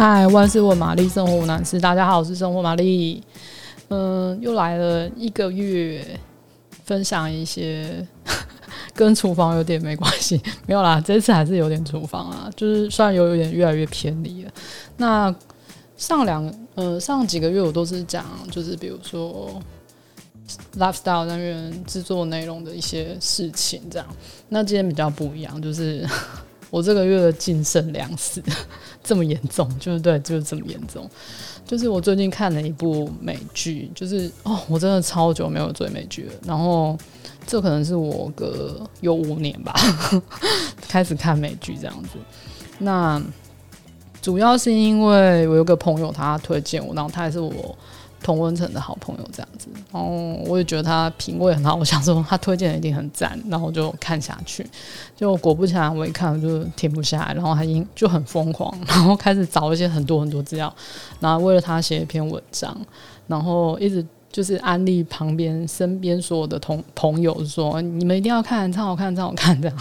嗨，万事问玛丽，生活无难事。大家好，我是生活玛丽。嗯，又来了一个月，分享一些跟厨房有点没关系，没有啦。这次还是有点厨房啊，就是虽然有有点越来越偏离了。那上两呃上几个月我都是讲，就是比如说 lifestyle 单元制作内容的一些事情这样。那今天比较不一样，就是。我这个月的进肾粮死这么严重，就是对，就是这么严重。就是我最近看了一部美剧，就是哦，我真的超久没有追美剧了。然后这可能是我个有五年吧，开始看美剧这样子。那主要是因为我有个朋友他推荐我，然后他也是我。同温层的好朋友这样子，然后我也觉得他品味很好，我想说他推荐的一定很赞，然后就看下去，就果不其然，我一看就停不下来，然后他因就很疯狂，然后开始找一些很多很多资料，然后为了他写一篇文章，然后一直。就是安利旁边、身边所有的同朋友说：“你们一定要看，超好看，超好看这样。”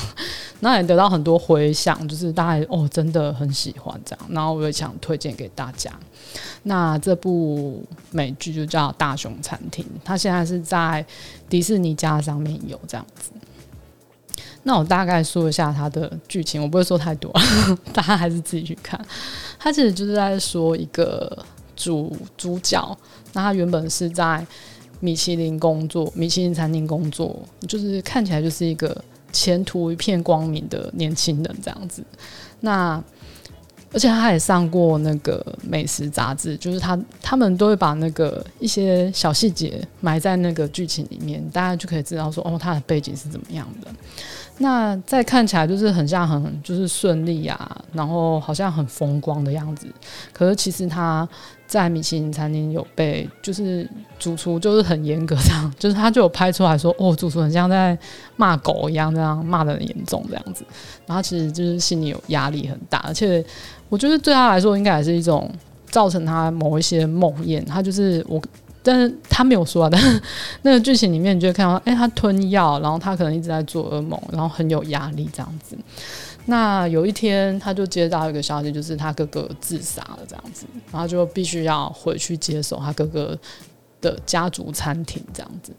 那也得到很多回响，就是大家哦真的很喜欢这样。然后我也想推荐给大家。那这部美剧就叫《大熊餐厅》，它现在是在迪士尼家上面有这样子。那我大概说一下它的剧情，我不会说太多，大家还是自己去看。它其实就是在说一个。主主角，那他原本是在米其林工作，米其林餐厅工作，就是看起来就是一个前途一片光明的年轻人这样子。那而且他也上过那个美食杂志，就是他他们都会把那个一些小细节埋在那个剧情里面，大家就可以知道说，哦，他的背景是怎么样的。那再看起来就是很像很就是顺利啊，然后好像很风光的样子。可是其实他在米其林餐厅有被就是主厨就是很严格这样，就是他就有拍出来说哦，主厨很像在骂狗一样，这样骂得很严重这样子。然后其实就是心里有压力很大，而且我觉得对他来说应该也是一种造成他某一些梦魇。他就是我。但是他没有说啊，但是那个剧情里面，你就会看到，哎、他吞药，然后他可能一直在做噩梦，然后很有压力这样子。那有一天，他就接到一个消息，就是他哥哥自杀了这样子，然后就必须要回去接手他哥哥的家族餐厅这样子，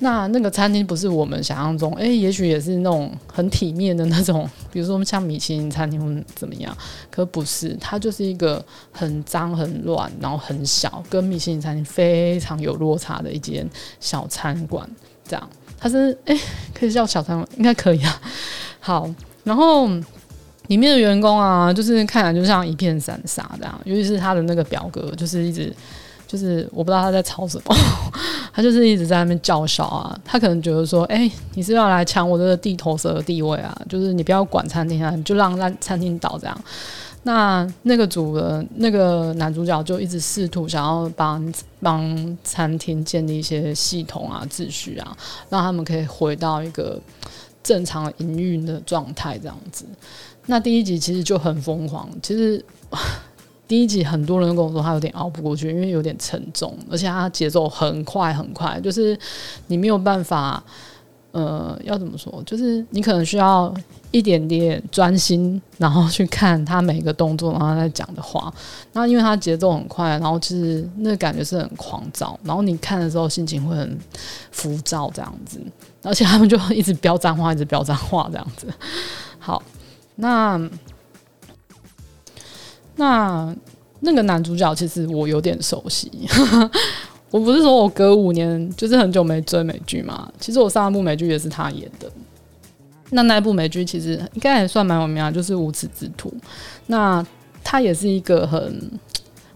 那那个餐厅不是我们想象中，哎、欸，也许也是那种很体面的那种，比如说像米其林餐厅怎么样，可不是，它就是一个很脏、很乱，然后很小，跟米其林餐厅非常有落差的一间小餐馆。这样，它是哎、欸，可以叫小餐馆，应该可以啊。好，然后里面的员工啊，就是看起来就像一片散沙这样，尤其是他的那个表哥，就是一直。就是我不知道他在吵什么，他就是一直在那边叫嚣啊。他可能觉得说，哎、你是要来抢我的地头蛇的地位啊？就是你不要管餐厅啊，你就让让餐厅倒这样。那那个主人，那个男主角就一直试图想要帮帮餐厅建立一些系统啊、秩序啊，让他们可以回到一个正常营运的状态这样子。那第一集其实就很疯狂，其实。第一集很多人都跟我说他有点熬不过去，因为有点沉重，而且他节奏很快很快，就是你没有办法，呃，要怎么说？就是你可能需要一点点专心，然后去看他每一个动作，然后他在讲的话。那因为他节奏很快，然后其实那个感觉是很狂躁，然后你看的时候心情会很浮躁这样子，而且他们就一直飙脏话，一直飙脏话这样子。好，那。那那个男主角其实我有点熟悉，我不是说我隔五年就是很久没追美剧嘛，其实我上一部美剧也是他演的。那那部美剧其实应该也算蛮有名啊，就是《无耻之徒》。那他也是一个很，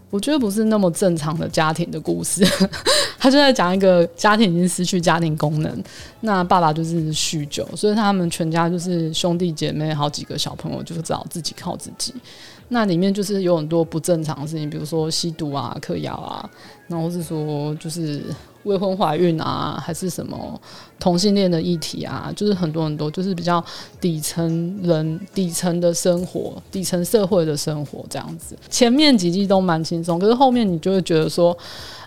我觉得不是那么正常的家庭的故事。他就在讲一个家庭已经失去家庭功能，那爸爸就是酗酒，所以他们全家就是兄弟姐妹好几个小朋友，就是只好自己靠自己。那里面就是有很多不正常的事情，比如说吸毒啊、嗑药啊，然后是说就是未婚怀孕啊，还是什么同性恋的议题啊，就是很多很多，就是比较底层人、底层的生活、底层社会的生活这样子。前面几季都蛮轻松，可是后面你就会觉得说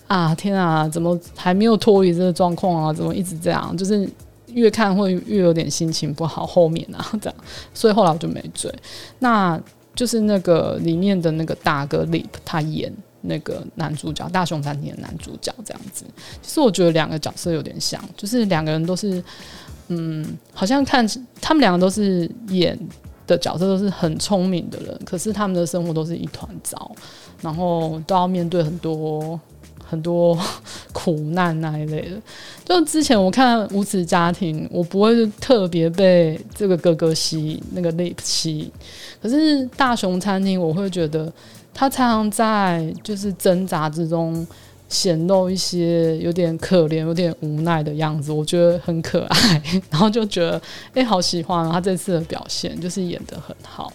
啊，天啊，怎么还没有脱离这个状况啊？怎么一直这样？就是越看会越有点心情不好。后面啊，这样，所以后来我就没追。那。就是那个里面的那个大哥 Lip，他演那个男主角，大熊餐厅的男主角这样子。其实我觉得两个角色有点像，就是两个人都是，嗯，好像看他们两个都是演的角色都是很聪明的人，可是他们的生活都是一团糟，然后都要面对很多。很多 苦难那一类的，就之前我看《无耻家庭》，我不会特别被这个哥哥吸引，那个 Lip 吸。可是《大熊餐厅》，我会觉得他常常在就是挣扎之中显露一些有点可怜、有点无奈的样子，我觉得很可爱，然后就觉得哎、好喜欢他这次的表现，就是演得很好。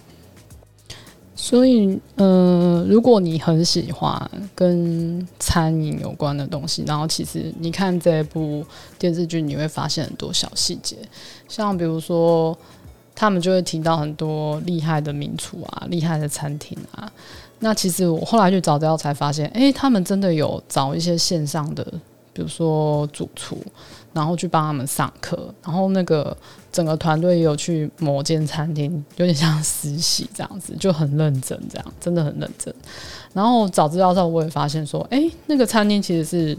所以，呃，如果你很喜欢跟餐饮有关的东西，然后其实你看这部电视剧，你会发现很多小细节，像比如说，他们就会提到很多厉害的名厨啊、厉害的餐厅啊。那其实我后来去找资料才发现，诶，他们真的有找一些线上的，比如说主厨，然后去帮他们上课，然后那个。整个团队也有去某间餐厅，有点像实习这样子，就很认真，这样真的很认真。然后早知道之后，我也发现说，哎，那个餐厅其实是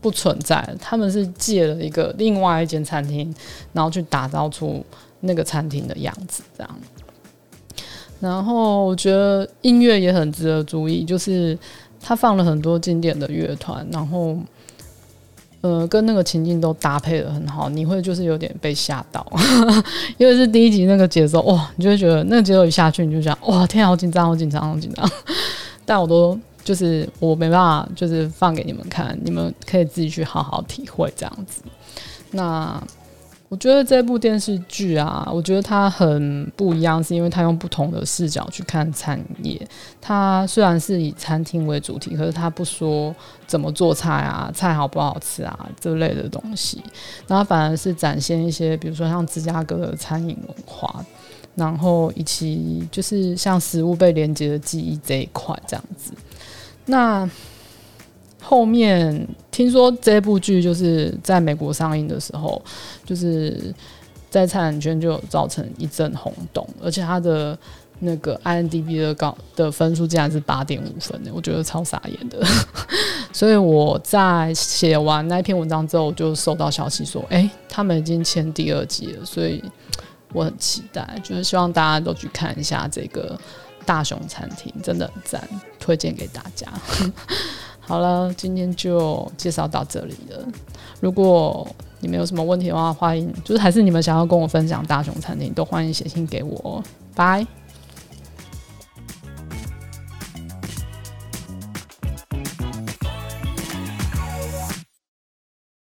不存在，他们是借了一个另外一间餐厅，然后去打造出那个餐厅的样子这样。然后我觉得音乐也很值得注意，就是他放了很多经典的乐团，然后。呃，跟那个情境都搭配的很好，你会就是有点被吓到，因为是第一集那个节奏，哇，你就会觉得那个节奏一下去，你就想，哇，天啊，好紧张，好紧张，好紧张。但我都就是我没办法，就是放给你们看，你们可以自己去好好体会这样子。那。我觉得这部电视剧啊，我觉得它很不一样，是因为它用不同的视角去看餐业。它虽然是以餐厅为主题，可是它不说怎么做菜啊，菜好不好吃啊这类的东西。然后反而是展现一些，比如说像芝加哥的餐饮文化，然后以及就是像食物被连接的记忆这一块这样子。那。后面听说这部剧就是在美国上映的时候，就是在产圈就造成一阵轰动，而且他的那个 IMDB 的高的分数竟然是八点五分呢，我觉得超傻眼的。所以我在写完那篇文章之后，就收到消息说，哎、他们已经签第二季了，所以我很期待，就是希望大家都去看一下这个大熊餐厅，真的很赞，推荐给大家。好了，今天就介绍到这里了。如果你们有什么问题的话，欢迎就是还是你们想要跟我分享大熊餐厅，都欢迎写信给我。拜。